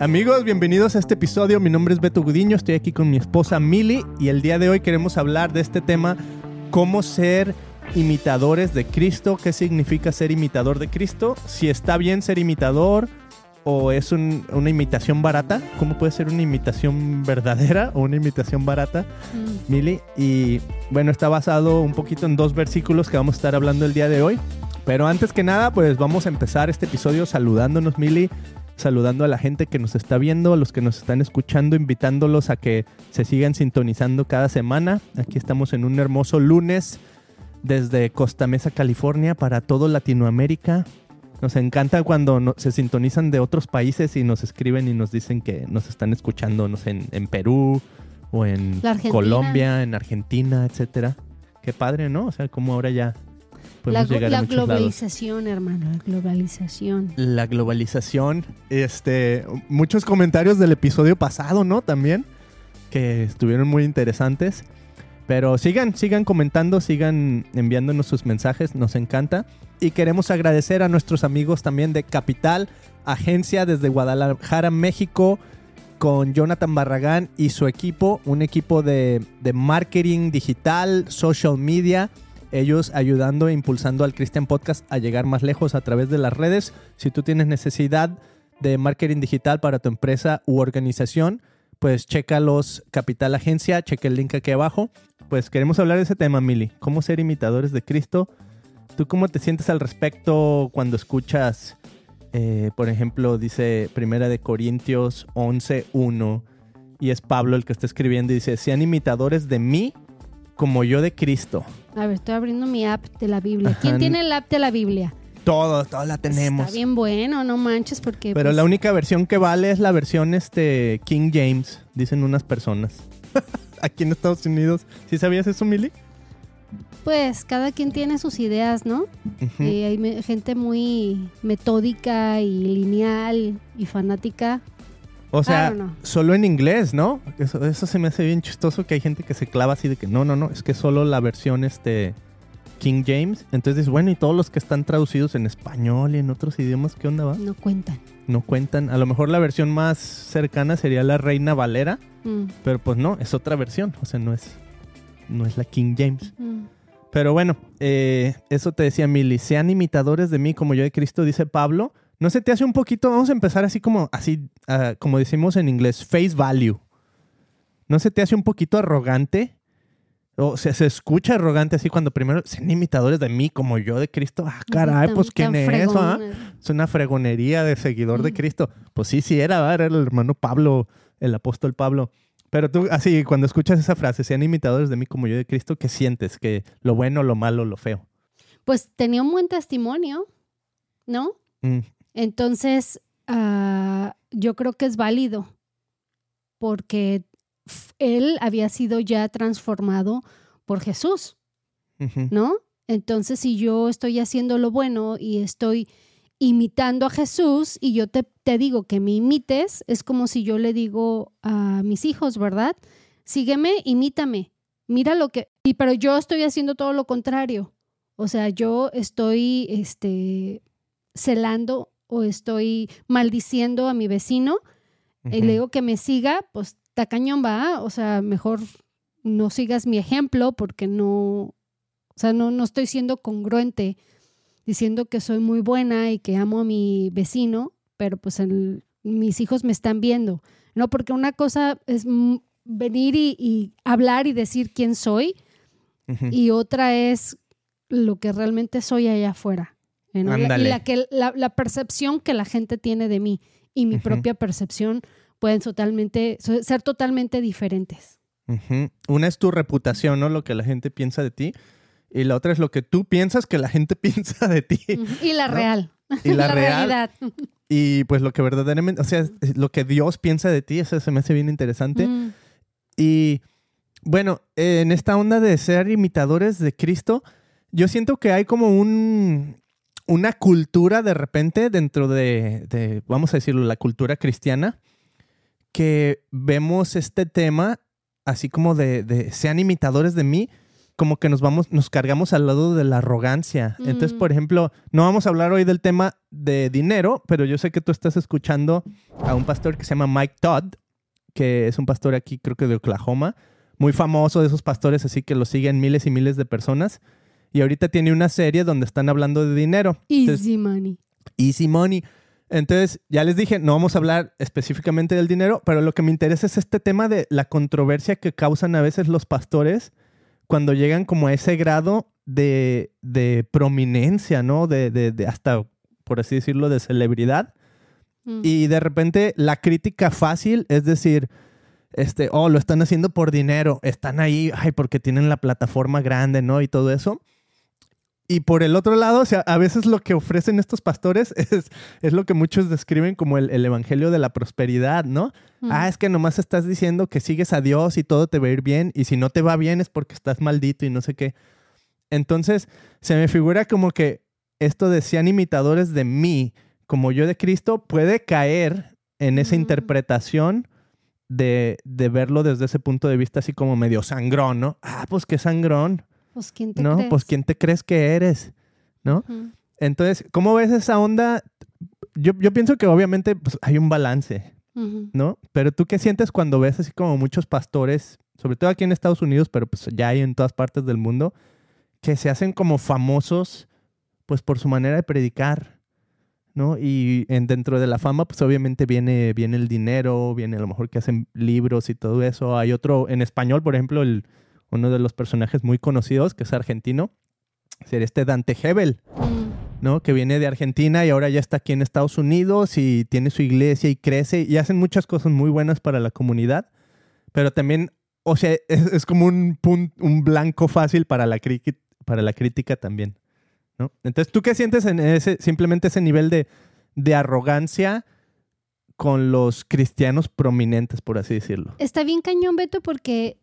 Amigos, bienvenidos a este episodio. Mi nombre es Beto Gudiño, estoy aquí con mi esposa Mili y el día de hoy queremos hablar de este tema, cómo ser imitadores de Cristo, qué significa ser imitador de Cristo, si está bien ser imitador o es un- una imitación barata, cómo puede ser una imitación verdadera o una imitación barata, Mm. Mili. Y bueno, está basado un poquito en dos versículos que vamos a estar hablando el día de hoy. Pero antes que nada, pues vamos a empezar este episodio saludándonos, Mili, saludando a la gente que nos está viendo, a los que nos están escuchando, invitándolos a que se sigan sintonizando cada semana. Aquí estamos en un hermoso lunes desde Costa Mesa, California, para todo Latinoamérica. Nos encanta cuando no- se sintonizan de otros países y nos escriben y nos dicen que nos están escuchando, no sé, en, en Perú o en. Colombia, en Argentina, etcétera. Qué padre, ¿no? O sea, como ahora ya podemos glo- llegar la a muchos lados globalización, hermano, la globalización. la globalización. Este, muchos comentarios del episodio pasado, ¿no? También, que estuvieron muy interesantes. Pero sigan, sigan comentando, sigan enviándonos sus mensajes, nos encanta. Y queremos agradecer a nuestros amigos también de Capital, agencia desde Guadalajara, México, con Jonathan Barragán y su equipo, un equipo de, de marketing digital, social media, ellos ayudando e impulsando al Christian Podcast a llegar más lejos a través de las redes. Si tú tienes necesidad de marketing digital para tu empresa u organización, pues chécalos Capital Agencia, checa el link aquí abajo. Pues queremos hablar de ese tema, Mili. ¿Cómo ser imitadores de Cristo? ¿Tú cómo te sientes al respecto cuando escuchas, eh, por ejemplo, dice Primera de Corintios 11.1 y es Pablo el que está escribiendo y dice, sean imitadores de mí como yo de Cristo. A ver, estoy abriendo mi app de la Biblia. Ajá. ¿Quién tiene el app de la Biblia? Todos, todos la tenemos. Está bien bueno, no manches, porque. Pero pues, la única versión que vale es la versión este King James, dicen unas personas. Aquí en Estados Unidos. ¿Sí sabías eso, Mili? Pues cada quien tiene sus ideas, ¿no? Ujú. Y hay me- gente muy metódica y lineal y fanática. O sea, solo en inglés, ¿no? Eso, eso se me hace bien chistoso que hay gente que se clava así de que no, no, no, es que solo la versión este King James. Entonces, bueno, y todos los que están traducidos en español y en otros idiomas, ¿qué onda va? No cuentan. No cuentan. A lo mejor la versión más cercana sería la Reina Valera, Mm, pero pues no, es otra versión, o sea, no es no es la King James. mm. Pero bueno, eh, eso te decía Mili, sean imitadores de mí como yo de Cristo, dice Pablo. ¿No se te hace un poquito, vamos a empezar así como, así, ah, como decimos en inglés, face value? ¿No se te hace un poquito arrogante? O sea, se escucha arrogante así cuando primero sean imitadores de mí como yo de Cristo. Ah, caray, pues ¿quién es eso? ah? Es una fregonería de seguidor de Mm. Cristo. Pues sí, sí era, ¿verdad? era el hermano Pablo, el apóstol Pablo. Pero tú, así, cuando escuchas esa frase, sean imitadores de mí como yo de Cristo, ¿qué sientes? ¿Que lo bueno, lo malo, lo feo? Pues tenía un buen testimonio, ¿no? Mm, Entonces, ah, yo creo que es válido porque él había sido ya transformado por Jesús, ¿no? Entonces, si yo estoy haciendo lo bueno y estoy imitando a Jesús y yo te, te digo que me imites, es como si yo le digo a mis hijos, ¿verdad? Sígueme, imítame. Mira lo que... Y pero yo estoy haciendo todo lo contrario. O sea, yo estoy este, celando o estoy maldiciendo a mi vecino y ujú. le digo que me siga, pues está cañón va, o sea, mejor no sigas mi ejemplo porque no, o sea, no, no estoy siendo congruente diciendo que soy muy buena y que amo a mi vecino, pero pues el- mis hijos me están viendo, ¿no? Porque una cosa es venir y, y hablar y decir quién soy y otra es lo que realmente soy allá afuera. ¿No? Y la, que, la, la percepción que la gente tiene de mí y mi propia percepción pueden totalmente, ser totalmente diferentes. Una es tu reputación, ¿no? Lo que la gente piensa de ti. Y la otra es lo que tú piensas que la gente piensa de ti. Y la ¿No? real. Y la, real. realidad. Y pues lo que verdaderamente, o sea, lo que Dios piensa de ti, eso se me hace bien interesante. Y bueno, en esta onda de ser imitadores de Cristo, yo siento que hay como un, una cultura de repente dentro de, de, vamos a decirlo, la cultura cristiana, que vemos este tema así como de, de sean imitadores de mí, como que nos vamos, nos cargamos al lado de la arrogancia. Entonces, Mm. por ejemplo, no vamos a hablar hoy del tema de dinero, pero yo sé que tú estás escuchando a un pastor que se llama Mike Todd, que es un pastor aquí, creo que de Oklahoma, muy famoso de esos pastores, así que lo siguen miles y miles de personas. Y ahorita tiene una serie donde están hablando de dinero. Entonces, Easy money. Easy Money. Entonces, ya les dije, no vamos a hablar específicamente del dinero, pero lo que me interesa es este tema de la controversia que causan a veces los pastores cuando llegan como a ese grado de, de prominencia, ¿no? De, de- de hasta, por así decirlo, de celebridad. Mm. Y de repente la crítica fácil es decir, este, oh, lo están haciendo por dinero, están ahí, ay, porque tienen la plataforma grande, ¿no? Y todo eso. Y por el otro lado, o sea, a veces lo que ofrecen estos pastores es, es lo que muchos describen como el, el evangelio de la prosperidad, ¿no? Mm. Ah, es que nomás estás diciendo que sigues a Dios y todo te va a ir bien, y si no te va bien es porque estás maldito y no sé qué. Entonces, se me figura como que esto de sean imitadores de mí, como yo de Cristo, puede caer en esa Mm. interpretación de, de verlo desde ese punto de vista así como medio sangrón, ¿no? Ah, pues qué sangrón, Pues, ¿quién te ¿no? crees? Pues quién te crees que eres, ¿no? Entonces, ¿cómo ves esa onda? Yo, yo pienso que obviamente pues, hay un balance. ¿no? Pero tú qué sientes cuando ves así como muchos pastores, sobre todo aquí en Estados Unidos, pero pues ya hay en todas partes del mundo, que se hacen como famosos pues por su manera de predicar, ¿no? Y en, dentro de la fama pues obviamente viene, viene el dinero, viene a lo mejor que hacen libros y todo eso. Hay otro, en español, por ejemplo, el, uno de los personajes muy conocidos, que es argentino, sería este Dante Hebel. ¿no? Que viene de Argentina y ahora ya está aquí en Estados Unidos y tiene su iglesia y crece y hacen muchas cosas muy buenas para la comunidad, pero también, o sea, es, como un, un blanco fácil para la, para la crítica también, ¿no? Entonces, ¿tú qué sientes en ese, simplemente ese nivel de, de arrogancia con los cristianos prominentes, por así decirlo? Está bien cañón, Beto, porque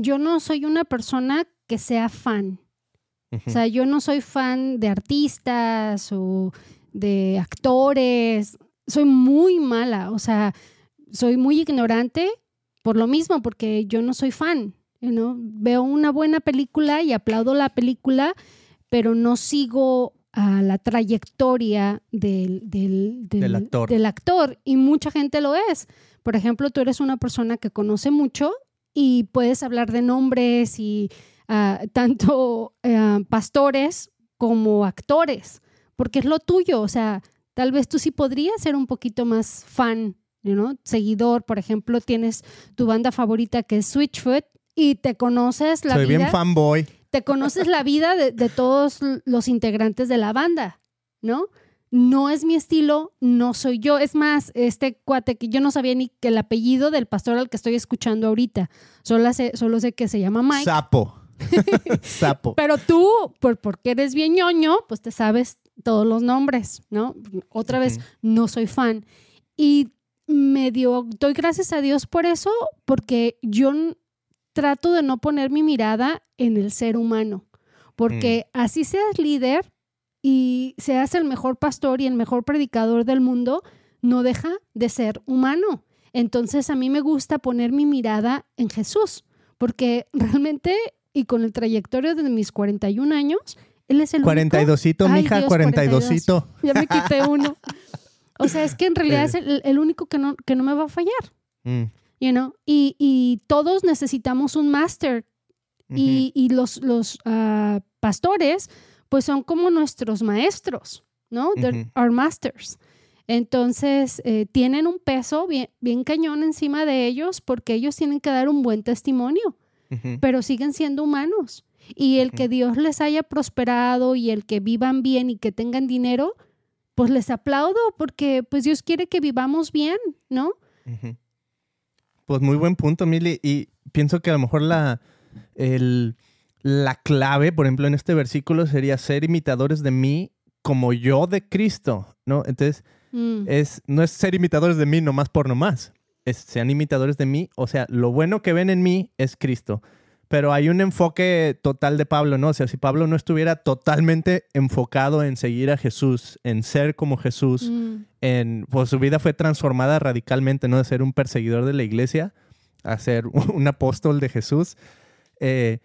yo no soy una persona que sea fan. O sea, yo no soy fan de artistas o de actores. Soy muy mala. O sea, soy muy ignorante por lo mismo, porque yo no soy fan. know. Veo una buena película y aplaudo la película, pero no sigo a la trayectoria del, del, Del actor. del actor. Y mucha gente lo es. Por ejemplo, tú eres una persona que conoce mucho y puedes hablar de nombres y ah, tanto ah, pastores como actores, porque es lo tuyo. O sea, tal vez tú sí podrías ser un poquito más fan, you know, seguidor. Por ejemplo, tienes tu banda favorita que es Switchfoot y te conoces la Soy vida bien fanboy. te conoces la vida de, de todos los integrantes de la banda, ¿no? No es mi estilo, no soy yo. Es más, este cuate que yo no sabía ni que el apellido del pastor al que estoy escuchando ahorita. Solo sé, solo sé que se llama Mike. Sapo. Sapo. Pero tú, por, porque eres bien ñoño, pues te sabes todos los nombres, ¿no? Otra vez, no soy fan. Y medio doy gracias a Dios por eso, porque yo trato de no poner mi mirada en el ser humano, porque así seas líder y seas el mejor pastor y el mejor predicador del mundo, no deja de ser humano. Entonces a mí me gusta poner mi mirada en Jesús, porque realmente y con el trayectorio de mis 41 años, él es el único- 42cito, Ay, mija, Dios, 42cito. Ya me quité uno. O sea, es que en realidad Eh. es el, el único que no, que no me va a fallar, Mm, you know? Y, y todos necesitamos un máster y, y los, los ah, pastores, pues son como nuestros maestros, ¿no? They're Ujú. our masters. Entonces, eh, tienen un peso bien, bien cañón encima de ellos porque ellos tienen que dar un buen testimonio, pero siguen siendo humanos. Y el que. Dios les haya prosperado y el que vivan bien y que tengan dinero, pues les aplaudo porque pues Dios quiere que vivamos bien, ¿no? Pues muy buen punto, Mili. Y pienso que a lo mejor la, el- la clave, por ejemplo, en este versículo sería ser imitadores de mí como yo de Cristo, ¿no? Entonces, Mm. es, no es ser imitadores de mí nomás por nomás. Es sean imitadores de mí. O sea, lo bueno que ven en mí es Cristo. Pero hay un enfoque total de Pablo, ¿no? O sea, si Pablo no estuviera totalmente enfocado en seguir a Jesús, en ser como Jesús, Mm. en, pues su vida fue transformada radicalmente, ¿no? De ser un perseguidor de la iglesia a ser un apóstol de Jesús. Eh,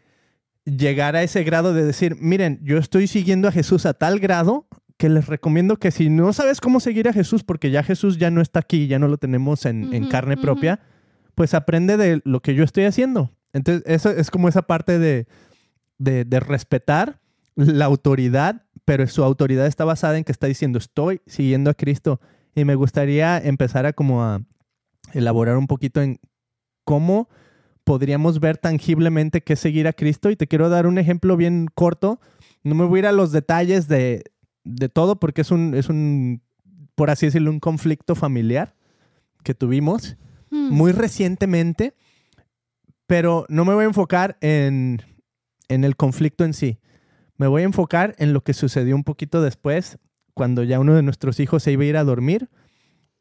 llegar a ese grado de decir, miren, yo estoy siguiendo a Jesús a tal grado que les recomiendo que si no sabes cómo seguir a Jesús, porque ya Jesús ya no está aquí, ya no lo tenemos en, carne propia, pues aprende de lo que yo estoy haciendo. Entonces, eso es como esa parte de, de, de respetar la autoridad, pero su autoridad está basada en que está diciendo, estoy siguiendo a Cristo. Y me gustaría empezar a como a elaborar un poquito en cómo podríamos ver tangiblemente qué es seguir a Cristo. Y te quiero dar un ejemplo bien corto. No me voy a ir a los detalles de, de todo porque es un, es un, por así decirlo, un conflicto familiar que tuvimos Mm. muy recientemente, pero no me voy a enfocar en, en el conflicto en sí. Me voy a enfocar en lo que sucedió un poquito después, cuando ya uno de nuestros hijos se iba a ir a dormir.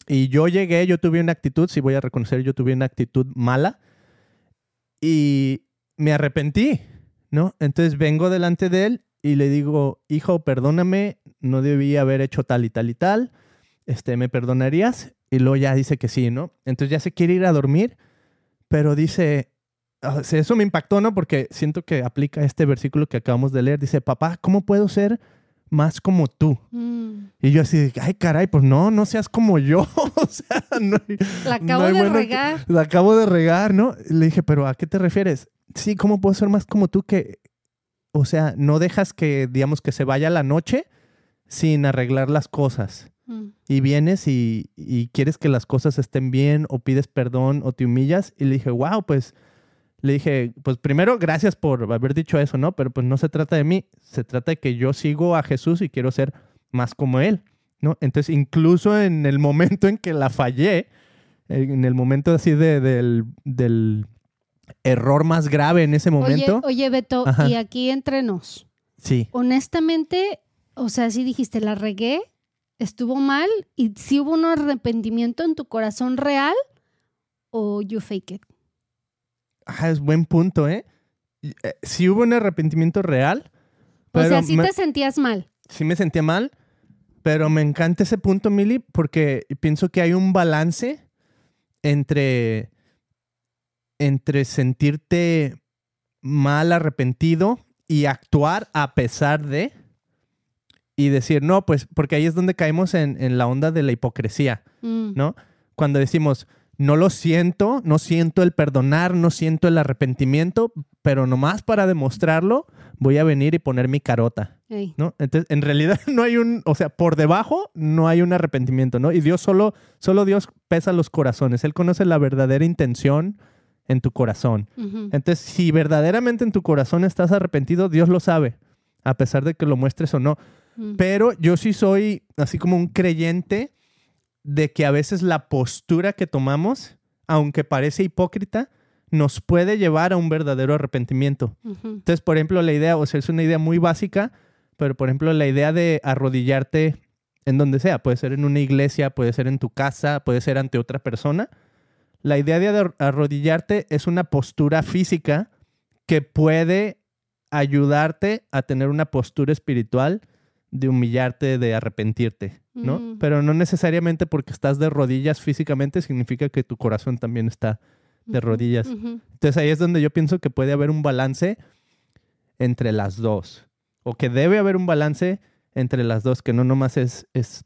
Y yo llegué, yo tuve una actitud, si voy a reconocer, yo tuve una actitud mala. Y me arrepentí, ¿no? Entonces vengo delante de él y le digo, hijo, perdóname, no debí haber hecho tal y tal y tal. Este, ¿me perdonarías? Y luego ya dice que sí, ¿no? Entonces ya se quiere ir a dormir, pero dice, o sea, eso me impactó, ¿no? Porque siento que aplica este versículo que acabamos de leer. Dice, papá, ¿cómo puedo ser más como tú? Mm. Y yo así, ay, caray, pues no, no seas como yo. o sea, no hay- La no acabo hay de regar. la acabo de regar, ¿no? Le dije, pero ¿a qué te refieres? Sí, ¿cómo puedo ser más como tú que, o sea, no dejas que, digamos, que se vaya la noche sin arreglar las cosas? Mm. Y vienes y, y quieres que las cosas estén bien o pides perdón o te humillas. Y le dije, wow, pues, le dije, pues primero, gracias por haber dicho eso, ¿no? Pero pues no se trata de mí, se trata de que yo sigo a Jesús y quiero ser más como Él, ¿no? Entonces, incluso en el momento en que la fallé, en el momento así de, del, del error más grave en ese Oye, momento, oye, Beto, Ajá. y aquí entre nos. sí, Honestamente, o sea, si dijiste, la regué, estuvo mal, y si hubo un arrepentimiento en tu corazón real, o you fake it. Es buen punto, ¿eh? Eh, Sí hubo un arrepentimiento real, O sea, pero si me- te sentías mal. sí me sentía mal, pero me encanta ese punto, Mili, porque pienso que hay un balance entre, entre sentirte mal, arrepentido y actuar a pesar de y decir, no, pues porque ahí es donde caemos en, en la onda de la hipocresía, Mm. ¿no? Cuando decimos, no lo siento, no siento el perdonar, no siento el arrepentimiento, pero nomás para demostrarlo voy a venir y poner mi carota. Ey. ¿no? Entonces, en realidad no hay un, o sea, por debajo no hay un arrepentimiento, ¿no? Y Dios solo, solo Dios pesa los corazones. Él conoce la verdadera intención en tu corazón. Entonces, si verdaderamente en tu corazón estás arrepentido, Dios lo sabe, a pesar de que lo muestres o no. Mm. Pero yo sí soy así como un creyente de que a veces la postura que tomamos, aunque parece hipócrita, nos puede llevar a un verdadero arrepentimiento. Entonces, por ejemplo, la idea, o sea, es una idea muy básica, pero por ejemplo, la idea de arrodillarte en donde sea, puede ser en una iglesia, puede ser en tu casa, puede ser ante otra persona. La idea de ar- arrodillarte es una postura física que puede ayudarte a tener una postura espiritual de humillarte, de arrepentirte, ¿no? Mm. Pero no necesariamente porque estás de rodillas físicamente significa que tu corazón también está de rodillas. Entonces ahí es donde yo pienso que puede haber un balance entre las dos. O que debe haber un balance entre las dos, que no nomás es, es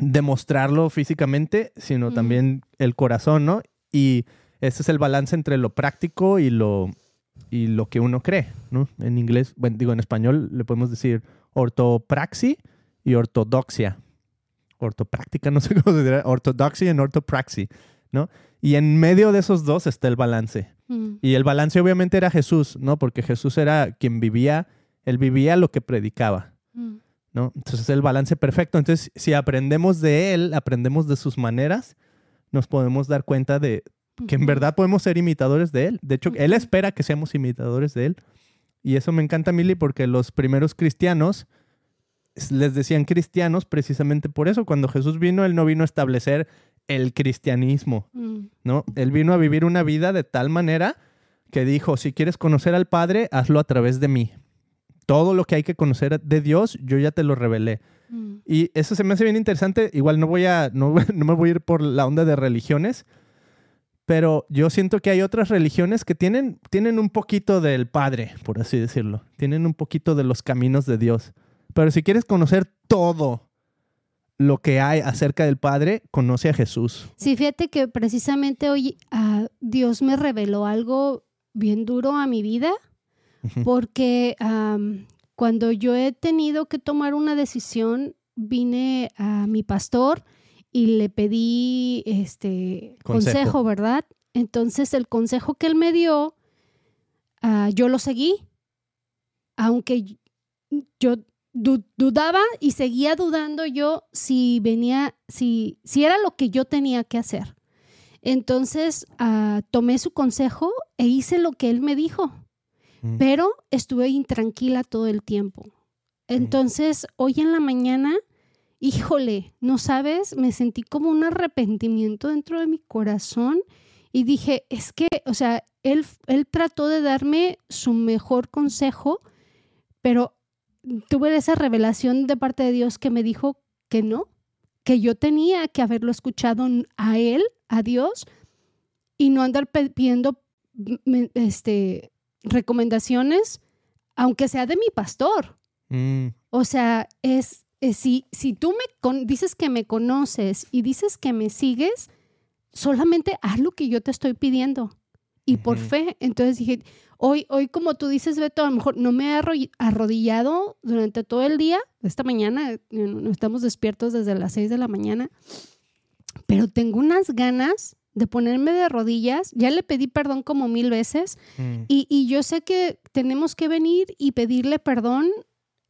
demostrarlo físicamente, sino también el corazón, ¿no? Y ese es el balance entre lo práctico y lo, y lo que uno cree, ¿no? En inglés, bueno, digo, en español le podemos decir ortopraxi y ortodoxia. Ortopráctica, no sé cómo se dirá, ortodoxia y ortopraxi, ¿no? Y en medio de esos dos está el balance. Mm. Y el balance obviamente era Jesús, ¿no? Porque Jesús era quien vivía, él vivía lo que predicaba, Mm. ¿no? Entonces el balance perfecto. Entonces, si aprendemos de él, aprendemos de sus maneras, nos podemos dar cuenta de que en verdad podemos ser imitadores de él. De hecho, él espera que seamos imitadores de él. Y eso me encanta, Mili, porque los primeros cristianos les decían cristianos precisamente por eso. Cuando Jesús vino, él no vino a establecer el cristianismo, Mm. ¿no? Él vino a vivir una vida de tal manera que dijo, si quieres conocer al Padre, hazlo a través de mí. Todo lo que hay que conocer de Dios, yo ya te lo revelé. Mm. Y eso se me hace bien interesante. Igual no voy a, no, no me voy a ir por la onda de religiones, Pero yo siento que hay otras religiones que tienen, tienen un poquito del Padre, por así decirlo. Tienen un poquito de los caminos de Dios. Pero si quieres conocer todo lo que hay acerca del Padre, conoce a Jesús. Sí, fíjate que precisamente hoy ah, Dios me reveló algo bien duro a mi vida, porque cuando yo he tenido que tomar una decisión, vine a mi pastor y le pedí este Consejo. consejo, ¿verdad? Entonces el consejo que él me dio, ah, yo lo seguí, aunque yo du- dudaba y seguía dudando yo si venía, si, si era lo que yo tenía que hacer. Entonces ah, tomé su consejo e hice lo que él me dijo, Mm. pero estuve intranquila todo el tiempo. Entonces, hoy en la mañana, híjole, no sabes, me sentí como un arrepentimiento dentro de mi corazón y dije, es que, o sea, él, él trató de darme su mejor consejo, pero tuve esa revelación de parte de Dios que me dijo que no, que yo tenía que haberlo escuchado a él, a Dios, y no andar pidiendo este, recomendaciones, aunque sea de mi pastor. Mm, O sea, es, es si, si tú me con- dices que me conoces y dices que me sigues, solamente haz lo que yo te estoy pidiendo. Y por fe, entonces dije, hoy, hoy como tú dices, Beto, a lo mejor no me he arro- arrodillado durante todo el día, esta mañana, eh, no estamos despiertos desde las 6 de la mañana, pero tengo unas ganas de ponerme de rodillas, ya le pedí perdón como mil veces, mm. y, y yo sé que tenemos que venir y pedirle perdón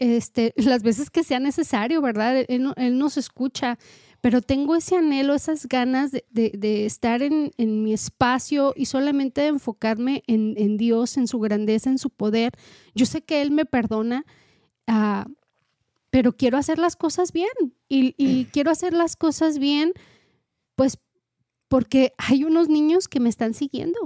este, las veces que sea necesario, ¿verdad? Él, no- él nos escucha, pero tengo ese anhelo, esas ganas de, de- de estar en, en mi espacio y solamente de enfocarme en, en Dios, en su grandeza, en su poder. Yo sé que Él me perdona, ah, pero quiero hacer las cosas bien y, y quiero hacer las cosas bien, pues porque hay unos niños que me están siguiendo.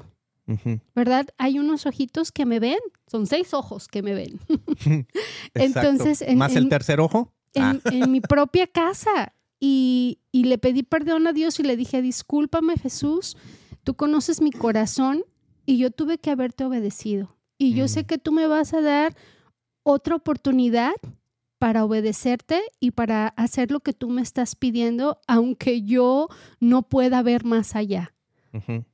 ¿Verdad? Hay unos ojitos que me ven, son seis ojos que me ven. Entonces, en- ¿Más el tercer ojo? en, Ah. en mi propia casa. Y, y le pedí perdón a Dios y le dije, discúlpame Jesús, tú conoces mi corazón y yo tuve que haberte obedecido. Y yo Mm. sé que tú me vas a dar otra oportunidad para obedecerte y para hacer lo que tú me estás pidiendo, aunque yo no pueda ver más allá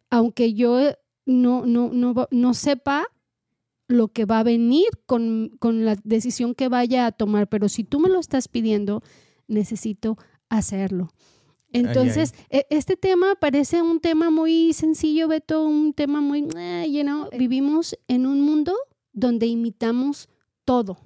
aunque yo no, no, no, no sepa lo que va a venir con, con la decisión que vaya a tomar, pero si tú me lo estás pidiendo, necesito hacerlo. Entonces, e- este tema parece un tema muy sencillo, Beto, un tema muy, eh, you know, vivimos en un mundo donde imitamos todo.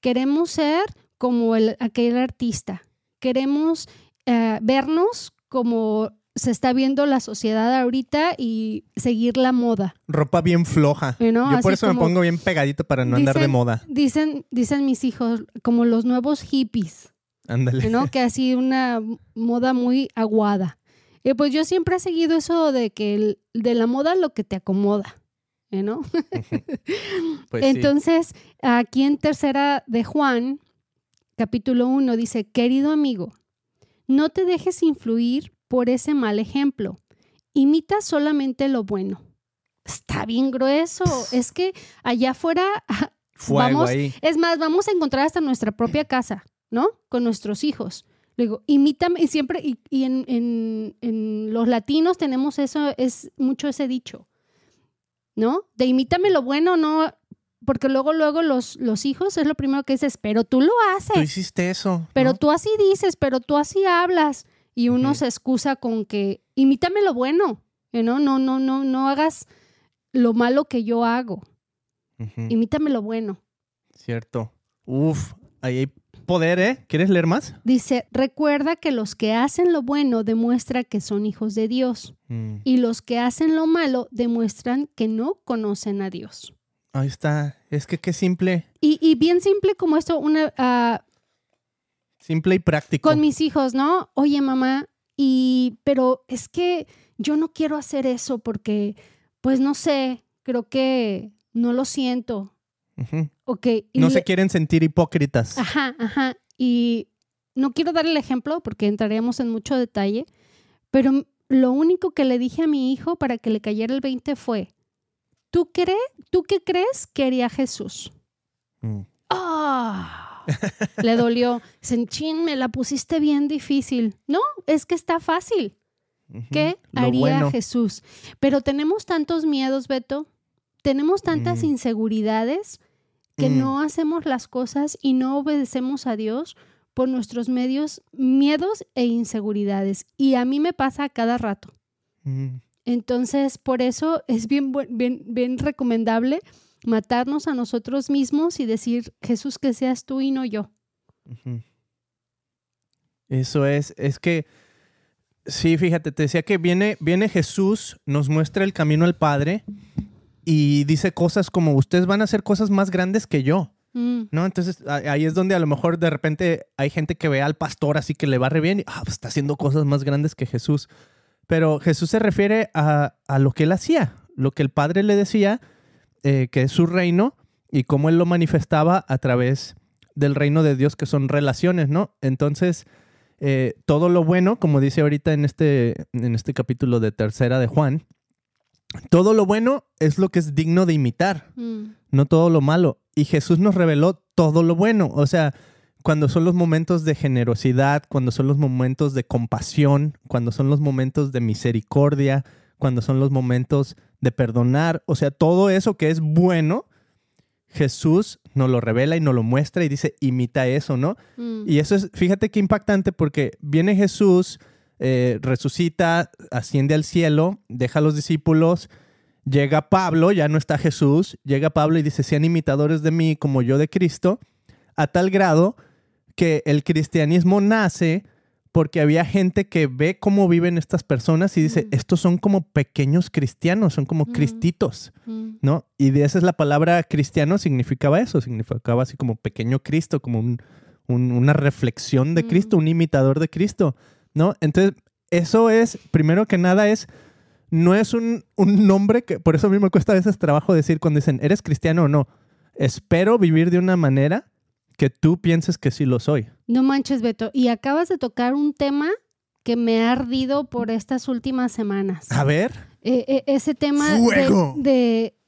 Queremos ser como el, aquel artista. Queremos eh, vernos como se está viendo la sociedad ahorita y seguir la moda. Ropa bien floja. Yo por eso me pongo bien pegadito para no andar de moda. Dicen, dicen mis hijos, como los nuevos hippies, Ándale. ¿no? que así una moda muy aguada. Y pues yo siempre he seguido eso de que el- de la moda lo que te acomoda, ¿no? Pues sí. Entonces, aquí en tercera de Juan, capítulo 1, dice, querido amigo, no te dejes influir por ese mal ejemplo. Imita solamente lo bueno. Está bien grueso. Es que allá afuera, Fuego vamos, ahí. es más, vamos a encontrar hasta nuestra propia casa, ¿no? Con nuestros hijos. Le digo, imítame, y siempre, y, y en, en- en los latinos tenemos eso, es mucho ese dicho, ¿no? De imítame lo bueno, no, porque luego, luego los, los hijos es lo primero que dices, pero tú lo haces, Tú hiciste eso. pero ¿no? tú así dices, pero tú así hablas. Y uno se excusa con que imítame lo bueno, ¿no? No, no, no, no hagas lo malo que yo hago, imítame lo bueno. Cierto. Uf, ahí hay poder, ¿eh? ¿Quieres leer más? Dice, recuerda que los que hacen lo bueno demuestra que son hijos de Dios Mm. y los que hacen lo malo demuestran que no conocen a Dios. Ahí está. Es que qué simple. Y, y bien simple como esto, una, ah, Simple y práctico. con mis hijos, ¿no? Oye, mamá, y pero es que yo no quiero hacer eso porque, pues no sé, creo que no lo siento. Ujú. Ok. y No le- se quieren sentir hipócritas. Ajá, ajá. Y no quiero dar el ejemplo porque entraríamos en mucho detalle, pero lo único que le dije a mi hijo para que le cayera el 20 fue, ¿tú, crees, ¿tú qué crees que haría Jesús? Mm. ¡Ah! Le dolió. Senchín, me la pusiste bien difícil. No, es que está fácil. ¿Qué haría bueno. Jesús? Pero tenemos tantos miedos, Beto. Tenemos tantas Mm. inseguridades que Mm. no hacemos las cosas y no obedecemos a Dios por nuestros medios, miedos e inseguridades. Y a mí me pasa a cada rato. Mm. Entonces, por eso es bien, buen- bien, bien recomendable matarnos a nosotros mismos y decir, Jesús, que seas tú y no yo. Eso es, es que, sí, fíjate, te decía que viene, viene Jesús, nos muestra el camino al Padre y dice cosas como, ustedes van a hacer cosas más grandes que yo, Mm, ¿no? Entonces ahí es donde a lo mejor de repente hay gente que ve al pastor así que le va re bien y, ah, pues está haciendo cosas más grandes que Jesús. Pero Jesús se refiere a, a lo que él hacía, lo que el Padre le decía, eh, que es su reino y cómo él lo manifestaba a través del reino de Dios, que son relaciones, ¿no? Entonces, eh, todo lo bueno, como dice ahorita en este, en este capítulo de tercera de Juan, todo lo bueno es lo que es digno de imitar, mm, no todo lo malo. Y Jesús nos reveló todo lo bueno. O sea, cuando son los momentos de generosidad, cuando son los momentos de compasión, cuando son los momentos de misericordia, cuando son los momentos de perdonar, o sea, todo eso que es bueno, Jesús nos lo revela y nos lo muestra y dice, imita eso, ¿no? mm. Y eso es, fíjate qué impactante porque viene Jesús, eh, resucita, asciende al cielo, deja a los discípulos, llega Pablo, ya no está Jesús, llega Pablo y dice, sean imitadores de mí como yo de Cristo, a tal grado que el cristianismo nace porque había gente que ve cómo viven estas personas y dice, Mm. estos son como pequeños cristianos, son como Mm. cristitos. Mm, ¿no? Y de esa es la palabra cristiano, significaba eso, significaba así como pequeño Cristo, como un- un- una reflexión de. Cristo, un imitador de Cristo, ¿no? Entonces, eso es, primero que nada, es, no es un, un nombre que, por eso a mí me cuesta a veces trabajo decir cuando dicen, ¿eres cristiano o no? Espero vivir de una manera que tú pienses que sí lo soy. No manches, Beto. Y acabas de tocar un tema que me ha ardido por estas últimas semanas. A ver. Eh, eh, ese tema de, de,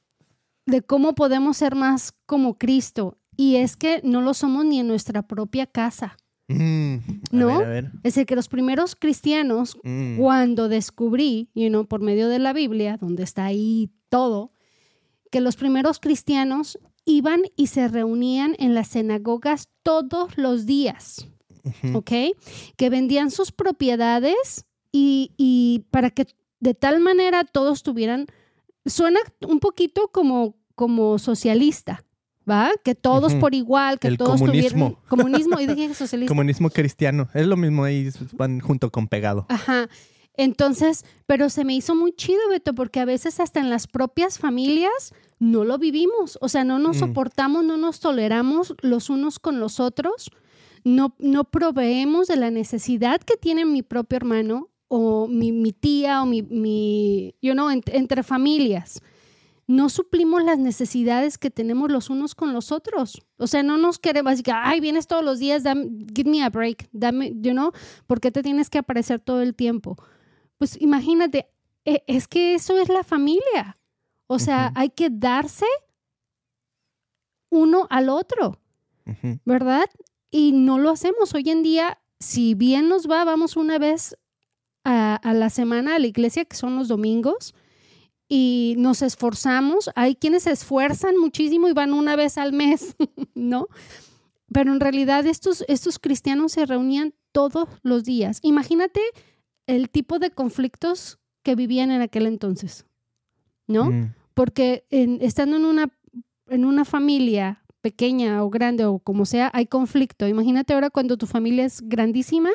de cómo podemos ser más como Cristo. Y es que no lo somos ni en nuestra propia casa. Mm, a ¿No? ver, a ver. Es decir, que los primeros cristianos, Mm, cuando descubrí, you know, por medio de la Biblia, donde está ahí todo, que los primeros cristianos iban y se reunían en las sinagogas todos los días. ¿ok? Que vendían sus propiedades y, y para que de tal manera todos tuvieran, suena un poquito como, como socialista, ¿va? Que todos por igual, que El todos comunismo. tuvieran comunismo y dije socialista. Comunismo cristiano. Es lo mismo ahí, van junto con pegado. Ajá. Entonces, pero se me hizo muy chido, Beto, porque a veces hasta en las propias familias no lo vivimos. O sea, no nos Mm. soportamos, no nos toleramos los unos con los otros, no, no proveemos de la necesidad que tiene mi propio hermano o mi, mi tía o mi, mi you know, ent- entre familias. No suplimos las necesidades que tenemos los unos con los otros. O sea, no nos queremos que, ay, vienes todos los días, dame, give me a break, dame, you know, ¿por qué te tienes que aparecer todo el tiempo? Pues imagínate, e- es que eso es la familia. O sea, hay que darse uno al otro. ¿verdad? Y no lo hacemos. Hoy en día, si bien nos va, vamos una vez a, a la semana a la iglesia, que son los domingos, y nos esforzamos. Hay quienes se esfuerzan muchísimo y van una vez al mes, ¿no? Pero en realidad estos, estos cristianos se reunían todos los días. Imagínate el tipo de conflictos que vivían en aquel entonces, ¿no? Mm. Porque en- estando en una, en una familia pequeña o grande o como sea, hay conflicto. Imagínate ahora cuando tu familia es grandísima,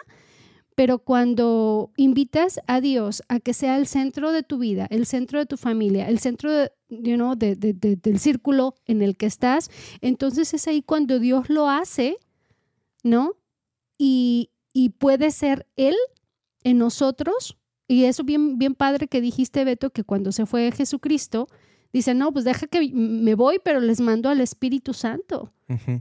pero cuando invitas a Dios a que sea el centro de tu vida, el centro de tu familia, el centro de, you know, de- de- de- del círculo en el que estás, entonces es ahí cuando Dios lo hace, ¿no? Y, y puede ser Él en nosotros. Y eso bien, bien padre que dijiste, Beto, que cuando se fue Jesucristo, dice, no, pues deja que me voy, pero les mando al Espíritu Santo.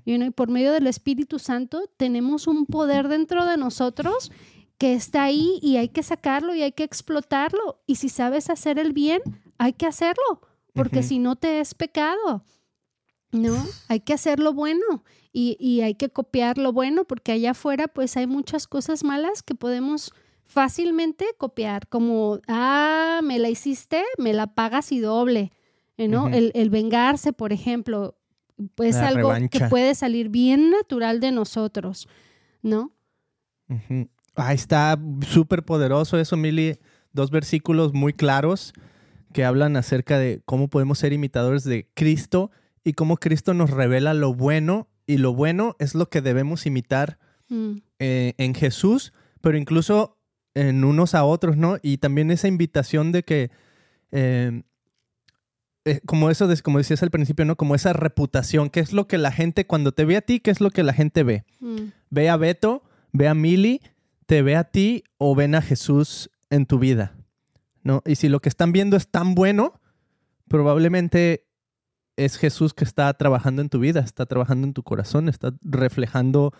You know, y por medio del Espíritu Santo tenemos un poder dentro de nosotros que está ahí y hay que sacarlo y hay que explotarlo. Y si sabes hacer el bien, hay que hacerlo, porque si no te es pecado. ¿No? Hay que hacer lo bueno y, y hay que copiar lo bueno, porque allá afuera pues hay muchas cosas malas que podemos fácilmente copiar, como, ah, me la hiciste, me la pagas y doble, ¿eh, ¿no? El, el vengarse, por ejemplo, pues La algo que puede salir bien natural de nosotros, ¿no? Ujú. Ahí está súper poderoso eso, Mili. Dos versículos muy claros que hablan acerca de cómo podemos ser imitadores de Cristo y cómo Cristo nos revela lo bueno y lo bueno es lo que debemos imitar Mm, eh, en Jesús, pero incluso en unos a otros, ¿no? Y también esa invitación de que, eh, eh, como eso, de- como decías al principio, ¿no? Como esa reputación, ¿qué es lo que la gente, cuando te ve a ti, qué es lo que la gente ve? mm, Ve a Beto, ve a Mili, te ve a ti o ven a Jesús en tu vida, ¿no? Y si lo que están viendo es tan bueno, probablemente es Jesús que está trabajando en tu vida, está trabajando en tu corazón, está reflejando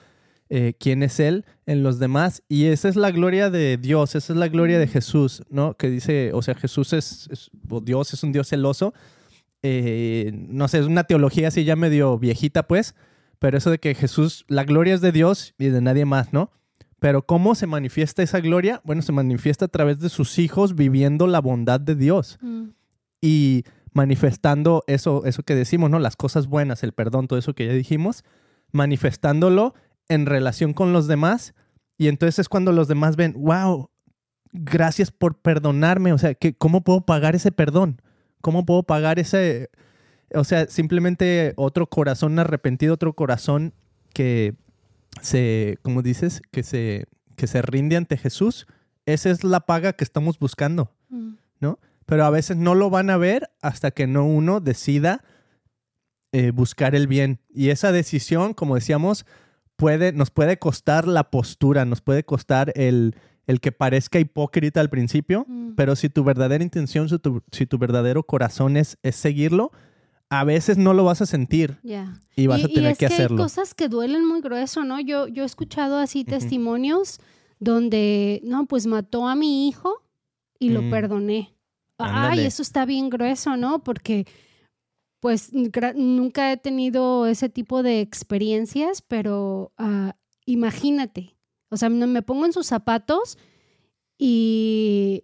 eh, quién es Él en los demás. Y esa es la gloria de Dios, esa es la gloria de Jesús, ¿no? Que dice, o sea, Jesús es, es- o Dios es un Dios celoso. Eh, no sé, es una teología así ya medio viejita, pues, pero eso de que Jesús, la gloria es de Dios y de nadie más, ¿no? Pero ¿cómo se manifiesta esa gloria? Bueno, se manifiesta a través de sus hijos viviendo la bondad de Dios mm, y manifestando eso, eso que decimos, ¿no? Las cosas buenas, el perdón, todo eso que ya dijimos, manifestándolo en relación con los demás. Y entonces es cuando los demás ven, wow, gracias por perdonarme. O sea, que, ¿cómo puedo pagar ese perdón? ¿Cómo puedo pagar ese... O sea, simplemente otro corazón arrepentido, otro corazón que se, como dices, que se, que se rinde ante Jesús. Esa es la paga que estamos buscando mm. pero a veces no lo van a ver hasta que no uno decida eh, buscar el bien. Y esa decisión, como decíamos, puede, nos puede costar la postura, nos puede costar el, el que parezca hipócrita al principio, Mm. pero si tu verdadera intención, si tu, si tu verdadero corazón es, es seguirlo, a veces no lo vas a sentir Ya. y vas y, a tener y es que que hacerlo. hay cosas que duelen muy grueso, ¿no? Yo, yo he escuchado así testimonios donde, no, pues mató a mi hijo y lo Mm. perdoné. Ay, eso está bien grueso, ¿no? Porque pues nunca he tenido ese tipo de experiencias, pero ah, imagínate, o sea, me pongo en sus zapatos y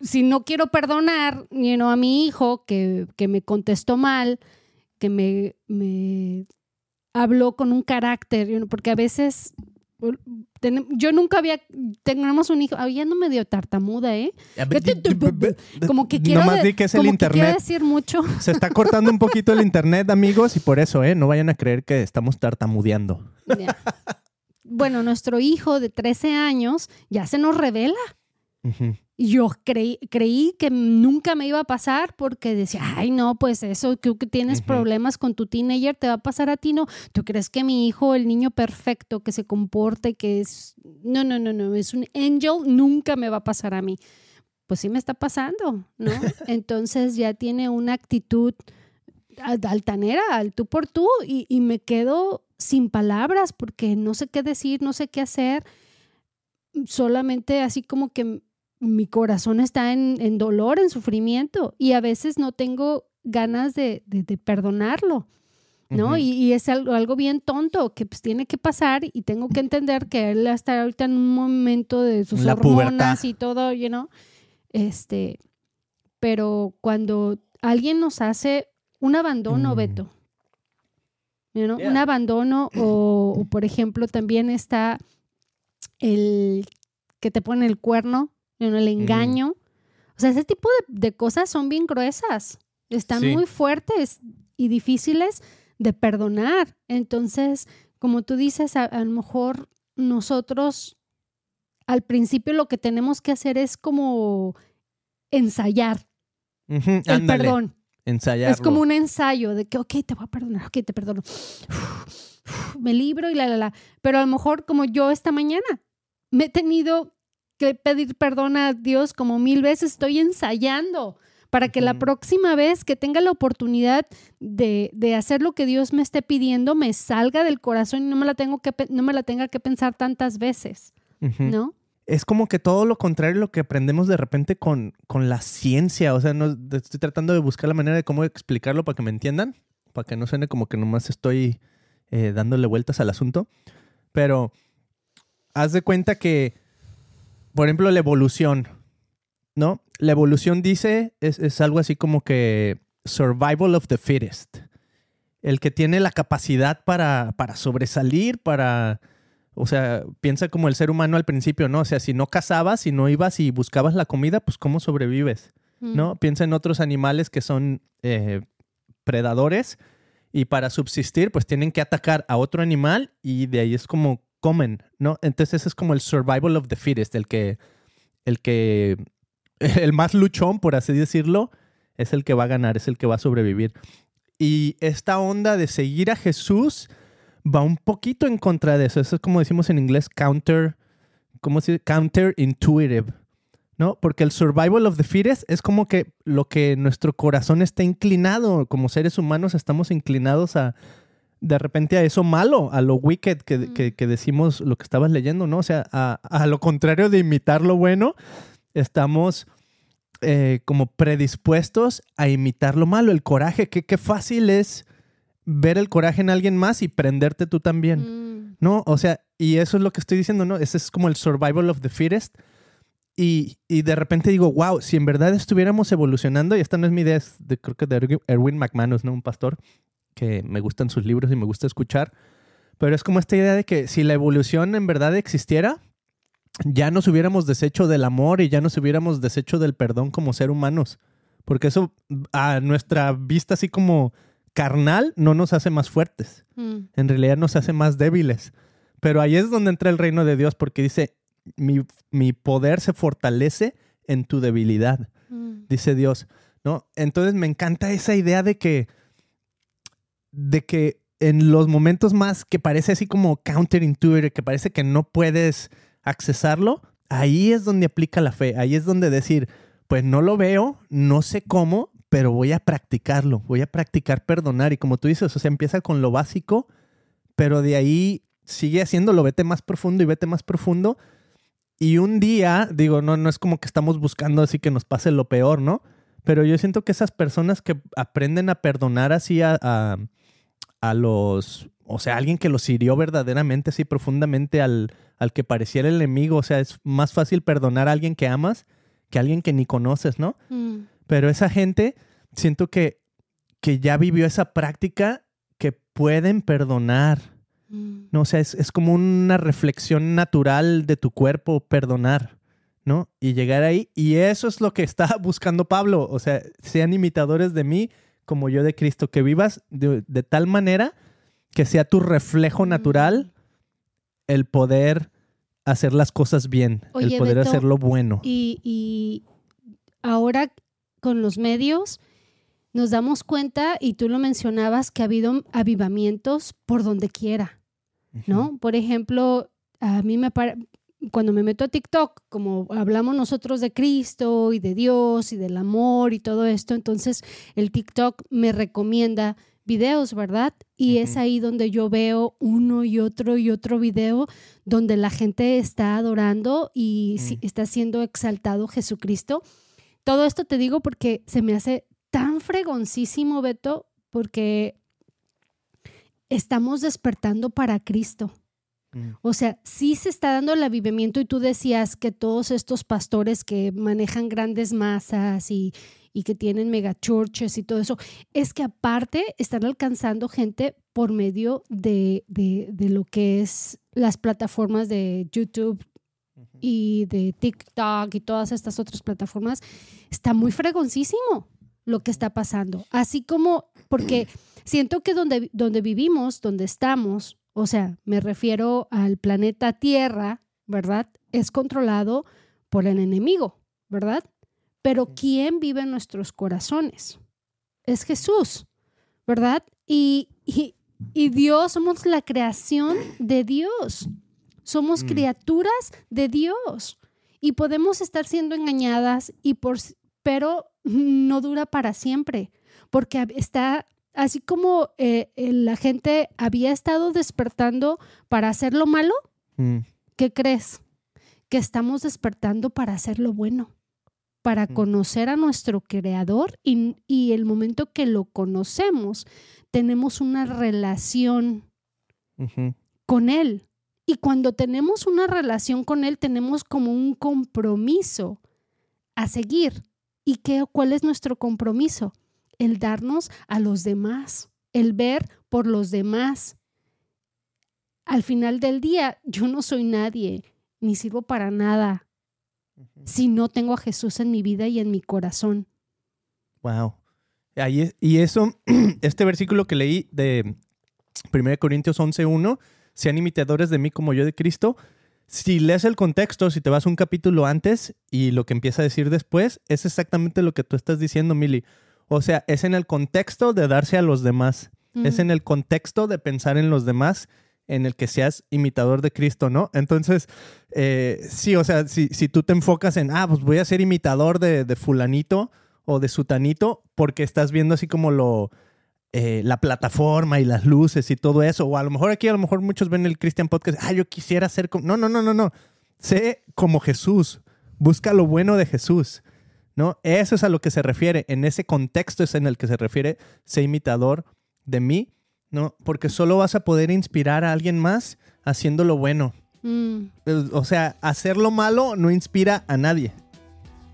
si no quiero perdonar you a mi hijo que, que me contestó mal, que me, me habló con un carácter, you know, porque a veces yo nunca había, tenemos un hijo, había no medio tartamuda, ¿eh? Como que quiero, Nomás di que es el que internet. decir mucho. Se está cortando un poquito el internet, amigos, y por eso, ¿eh? No vayan a creer que estamos tartamudeando. Ya. Bueno, nuestro hijo de 13 años ya se nos revela. Y yo creí, creí que nunca me iba a pasar porque decía, ay, no, pues eso, tú que tienes problemas con tu teenager, te va a pasar a ti, ¿no? ¿Tú crees que mi hijo, el niño perfecto, que se comporte, que es... No, no, no, no, es un angel, nunca me va a pasar a mí. Pues sí me está pasando, ¿no? Entonces ya tiene una actitud al- altanera, al tú por tú, y, y me quedo sin palabras porque no sé qué decir, no sé qué hacer. Solamente así como que mi corazón está en, en dolor, en sufrimiento, y a veces no tengo ganas de, de- de perdonarlo. ¿no? Y, y es algo, algo bien tonto que pues tiene que pasar y tengo que entender que él está ahorita en un momento de sus La hormonas pubertad. y todo, you know, este, pero cuando alguien nos hace un abandono, Mm. Beto, you know, Yeah. un abandono o, o, por ejemplo también está el que te pone el cuerno, know, el engaño, o sea, ese tipo de, de cosas son bien gruesas, están Sí. muy fuertes y difíciles de perdonar. Entonces, como tú dices, a, a lo mejor nosotros al principio lo que tenemos que hacer es como ensayar Ujú, el ándale, perdón. ensayarlo. Es como un ensayo de que, ok, te voy a perdonar, ok, te perdono. Me libro y la, la, la. Pero a lo mejor como yo esta mañana me he tenido que pedir perdón a Dios como mil veces, estoy ensayando para que la próxima vez que tenga la oportunidad de, de hacer lo que Dios me esté pidiendo, me salga del corazón y no me la, tengo que, no me la tenga que pensar tantas veces. ¿no? Es como que todo lo contrario a lo que aprendemos de repente con, con la ciencia. O sea, no, estoy tratando de buscar la manera de cómo explicarlo para que me entiendan, para que no suene como que nomás estoy eh, dándole vueltas al asunto. Pero haz de cuenta que, por ejemplo, la evolución, ¿no? La evolución dice, es, es algo así como que survival of the fittest. El que tiene la capacidad para, para sobresalir, para... O sea, piensa como el ser humano al principio, ¿no? O sea, si no cazabas, si no ibas y buscabas la comida, pues ¿cómo sobrevives? Mm. ¿No? Piensa en otros animales que son eh, predadores y para subsistir, pues tienen que atacar a otro animal y de ahí es como comen, ¿no? Entonces es como el survival of the fittest, el que, el que, el más luchón, por así decirlo, es el que va a ganar, es el que va a sobrevivir. Y esta onda de seguir a Jesús va un poquito en contra de eso. Eso es como decimos en inglés, counter, ¿cómo se dice? Counterintuitive, ¿no? Porque el survival of the fittest es como que lo que nuestro corazón está inclinado, como seres humanos estamos inclinados a, de repente a eso malo, a lo wicked que, Mm. que- que decimos lo que estabas leyendo, ¿no? O sea, a, a lo contrario de imitar lo bueno, estamos eh, como predispuestos a imitar lo malo, el coraje, que qué fácil es ver el coraje en alguien más y prenderte tú también. Mm. ¿no? O sea, y eso es lo que estoy diciendo, ¿no? Ese es como el survival of the fittest. Y, y de repente digo, wow, si en verdad estuviéramos evolucionando, y esta no es mi idea, es de, creo que de Erwin- Erwin McManus, ¿no? Un pastor que me gustan sus libros y me gusta escuchar. Pero es como esta idea de que si la evolución en verdad existiera, ya nos hubiéramos deshecho del amor y ya nos hubiéramos deshecho del perdón como ser humanos. Porque eso a nuestra vista así como carnal no nos hace más fuertes Mm. en realidad nos hace más débiles. Pero ahí es donde entra el reino de Dios, porque dice, mi, mi poder se fortalece en tu debilidad, Mm. dice Dios. ¿no? Entonces me encanta esa idea de que, de que en los momentos más que parece así como counterintuitive, que parece que no puedes accesarlo, ahí es donde aplica la fe, ahí es donde decir, pues no lo veo, no sé cómo, pero voy a practicarlo, voy a practicar perdonar. Y como tú dices, o sea, empieza con lo básico, pero de ahí sigue haciéndolo, vete más profundo y vete más profundo. Y un día, digo, no, no es como que estamos buscando así que nos pase lo peor, ¿no? Pero yo siento que esas personas que aprenden a perdonar así a, a, a los, o sea, alguien que los hirió verdaderamente, así profundamente al, al que pareciera el enemigo, o sea, es más fácil perdonar a alguien que amas que a alguien que ni conoces, ¿no? Mm. Pero esa gente, siento que, que ya vivió esa práctica que pueden perdonar. Mm. ¿no? O sea, es, es como una reflexión natural de tu cuerpo perdonar, ¿no? Y llegar ahí. Y eso es lo que está buscando Pablo. O sea, sean imitadores de mí como yo de Cristo, que vivas de, de tal manera que sea tu reflejo Mm. natural el poder hacer las cosas bien, Oye, el poder Beto, hacerlo bueno. Y, y ahora con los medios nos damos cuenta, y tú lo mencionabas, que ha habido avivamientos por donde quiera, ¿no? Por ejemplo, a mí me cuando me meto a TikTok, como hablamos nosotros de Cristo y de Dios y del amor y todo esto, entonces el TikTok me recomienda videos, ¿verdad? Y es ahí donde yo veo uno y otro y otro video donde la gente está adorando y Mm. está siendo exaltado Jesucristo. Todo esto te digo porque se me hace tan fregoncísimo, Beto, porque estamos despertando para Cristo. Mm. O sea, sí se está dando el avivamiento y tú decías que todos estos pastores que manejan grandes masas y, y que tienen megachurches y todo eso, es que aparte están alcanzando gente por medio de, de- de lo que es las plataformas de YouTube y de TikTok y todas estas otras plataformas. Está muy fregoncísimo lo que está pasando. Así como, porque siento que donde, donde vivimos, donde estamos, o sea, me refiero al planeta Tierra, ¿verdad? Es controlado por el enemigo, ¿verdad? Pero ¿quién vive en nuestros corazones? Es Jesús, ¿verdad? Y, y, y Dios, somos la creación de Dios. Somos Mm. criaturas de Dios. Y podemos estar siendo engañadas, y por, pero no dura para siempre, porque está así como eh, la gente había estado despertando para hacer lo malo, Mm. ¿qué crees? que estamos despertando para hacer lo bueno, para Mm. conocer a nuestro creador y, y el momento que lo conocemos, tenemos una relación con Él. Y cuando tenemos una relación con Él, tenemos como un compromiso a seguir. ¿Y qué, cuál es nuestro compromiso? El darnos a los demás, el ver por los demás. Al final del día, yo no soy nadie, ni sirvo para nada si no tengo a Jesús en mi vida y en mi corazón. Wow. Ahí y eso, este versículo que leí de 1 Corintios 11.1, sean imitadores de mí como yo de Cristo. Si lees el contexto, si te vas un capítulo antes y lo que empieza a decir después, es exactamente lo que tú estás diciendo, Mili. O sea, es en el contexto de darse a los demás. Es en el contexto de pensar en los demás en el que seas imitador de Cristo, ¿no? Entonces, eh, sí, o sea, si, si tú te enfocas en, ah, pues voy a ser imitador de, de fulanito o de sutanito, porque estás viendo así como lo, eh, la plataforma y las luces y todo eso, o a lo mejor aquí, a lo mejor muchos ven el Christian Podcast, ah, yo quisiera ser como, no, no, no, no, no, sé como Jesús, busca lo bueno de Jesús. ¿No? Eso es a lo que se refiere. En ese contexto es en el que se refiere ser imitador de mí, ¿no? Porque solo vas a poder inspirar a alguien más haciendo lo bueno. Mm, Eh, O sea, hacer lo malo no inspira a nadie.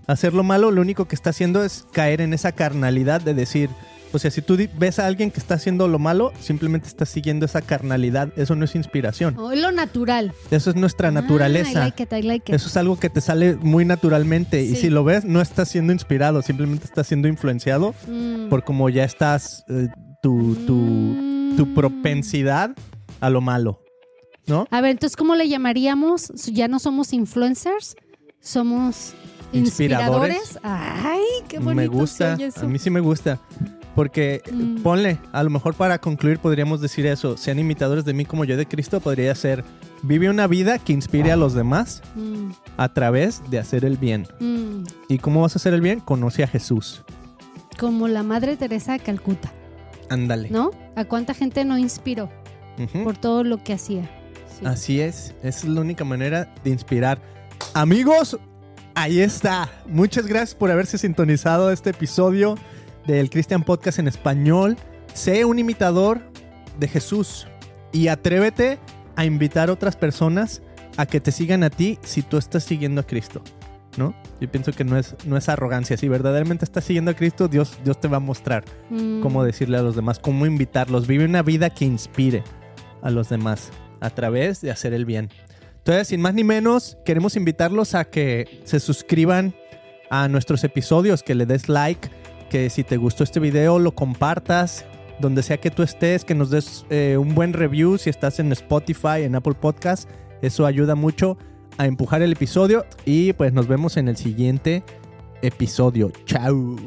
Hacer lo malo lo único que está haciendo es caer en esa carnalidad de decir, o sea, si tú ves a alguien que está haciendo lo malo, simplemente estás siguiendo esa carnalidad. Eso no es inspiración. oh, es lo natural. Eso es nuestra Ah, I naturaleza. like it, I like it. Eso es algo que te sale muy naturalmente. Y si lo ves, no estás siendo inspirado, simplemente estás siendo influenciado Mm. por como ya estás, eh, tu, tu, tu Mm. propensidad a lo malo. ¿No? A ver, entonces, ¿cómo le llamaríamos? Ya no somos influencers, somos Inspiradores. inspiradores. Ay, qué bonito. me gusta, eso. a mí sí me gusta. Porque, Mm. ponle, a lo mejor para concluir podríamos decir eso, sean imitadores de mí como yo de Cristo, podría ser, vive una vida que inspire a los demás Mm, a través de hacer el bien. mm. ¿Y cómo vas a hacer el bien? Conoce a Jesús. Como la Madre Teresa de Calcuta, Ándale. ¿no? ¿A cuánta gente no inspiró por todo lo que hacía? Sí. Así es, esa es la única manera de inspirar. Amigos, ahí está. Muchas gracias por haberse sintonizado este episodio del Christian Podcast en español. Sé un imitador de Jesús y atrévete a invitar a otras personas a que te sigan a ti si tú estás siguiendo a Cristo, ¿no? Yo pienso que no es, no es arrogancia. Si verdaderamente estás siguiendo a Cristo, Dios, Dios te va a mostrar Mm. cómo decirle a los demás, cómo invitarlos. Vive una vida que inspire a los demás a través de hacer el bien. Entonces, sin más ni menos, queremos invitarlos a que se suscriban a nuestros episodios, que le des like, que si te gustó este video lo compartas, donde sea que tú estés, que nos des eh, un buen review si estás en Spotify, en Apple Podcast. Eso ayuda mucho a empujar el episodio y pues nos vemos en el siguiente episodio. Chao.